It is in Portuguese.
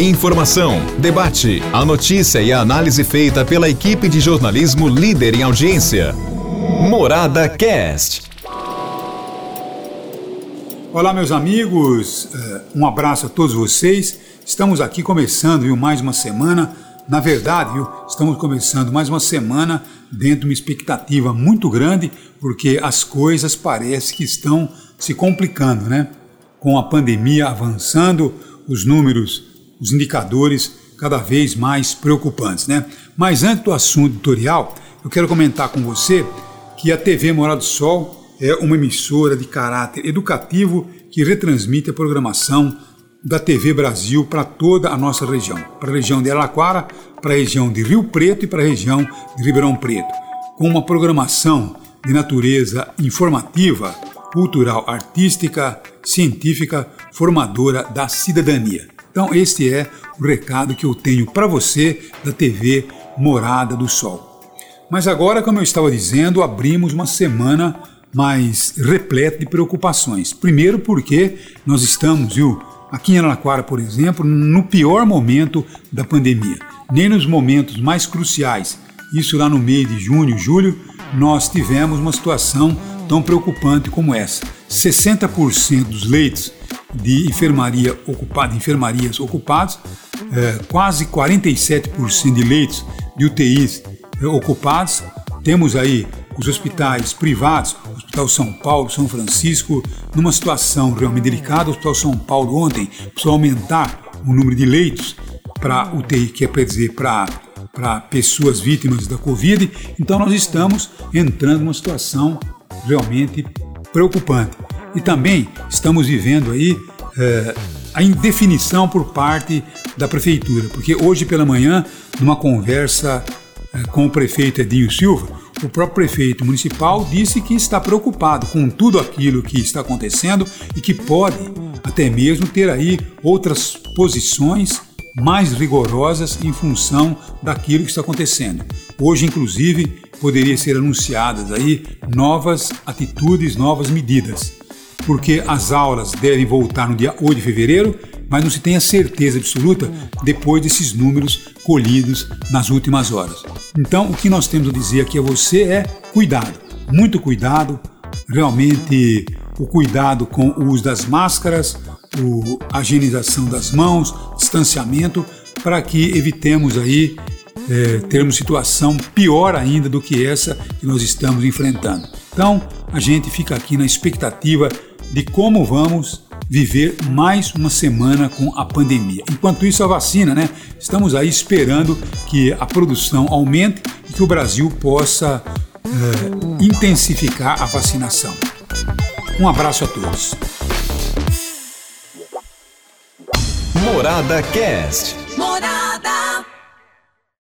Informação, debate, a notícia e a análise feita pela equipe de jornalismo líder em audiência. Morada Cast. Olá, meus amigos, eh, um abraço a todos vocês. Estamos aqui começando viu, mais uma semana. Na verdade, viu, estamos começando mais uma semana dentro de uma expectativa muito grande, porque as coisas parecem que estão se complicando, né? Com a pandemia avançando, os números os indicadores cada vez mais preocupantes. Né? Mas antes do assunto editorial, eu quero comentar com você que a TV Morado do Sol é uma emissora de caráter educativo que retransmite a programação da TV Brasil para toda a nossa região, para a região de Araraquara, para a região de Rio Preto e para a região de Ribeirão Preto, com uma programação de natureza informativa, cultural, artística, científica, formadora da cidadania. Então, este é o recado que eu tenho para você da TV Morada do Sol. Mas agora, como eu estava dizendo, abrimos uma semana mais repleta de preocupações. Primeiro, porque nós estamos, viu, aqui em Araraquara, por exemplo, no pior momento da pandemia. Nem nos momentos mais cruciais, isso lá no mês de junho, julho, nós tivemos uma situação tão preocupante como essa. 60% dos leitos de enfermaria ocupada, enfermarias ocupadas, é, quase 47% de leitos de UTIs é, ocupados. Temos aí os hospitais privados, Hospital São Paulo, São Francisco, numa situação realmente delicada. O Hospital São Paulo ontem precisou aumentar o número de leitos para UTI, que é para dizer para para pessoas vítimas da Covid. Então nós estamos entrando numa situação realmente preocupante. E também estamos vivendo aí é, a indefinição por parte da prefeitura, porque hoje pela manhã, numa conversa é, com o prefeito Edinho Silva, o próprio prefeito municipal disse que está preocupado com tudo aquilo que está acontecendo e que pode até mesmo ter aí outras posições mais rigorosas em função daquilo que está acontecendo. Hoje, inclusive, poderia ser anunciadas aí novas atitudes, novas medidas porque as aulas devem voltar no dia 8 de fevereiro, mas não se tem a certeza absoluta depois desses números colhidos nas últimas horas. Então, o que nós temos a dizer aqui a você é cuidado, muito cuidado, realmente o cuidado com o uso das máscaras, a higienização das mãos, distanciamento, para que evitemos aí é, termos situação pior ainda do que essa que nós estamos enfrentando. Então, a gente fica aqui na expectativa de como vamos viver mais uma semana com a pandemia. Enquanto isso, a vacina, né? Estamos aí esperando que a produção aumente e que o Brasil possa uh, intensificar a vacinação. Um abraço a todos. Morada Cast. Morada.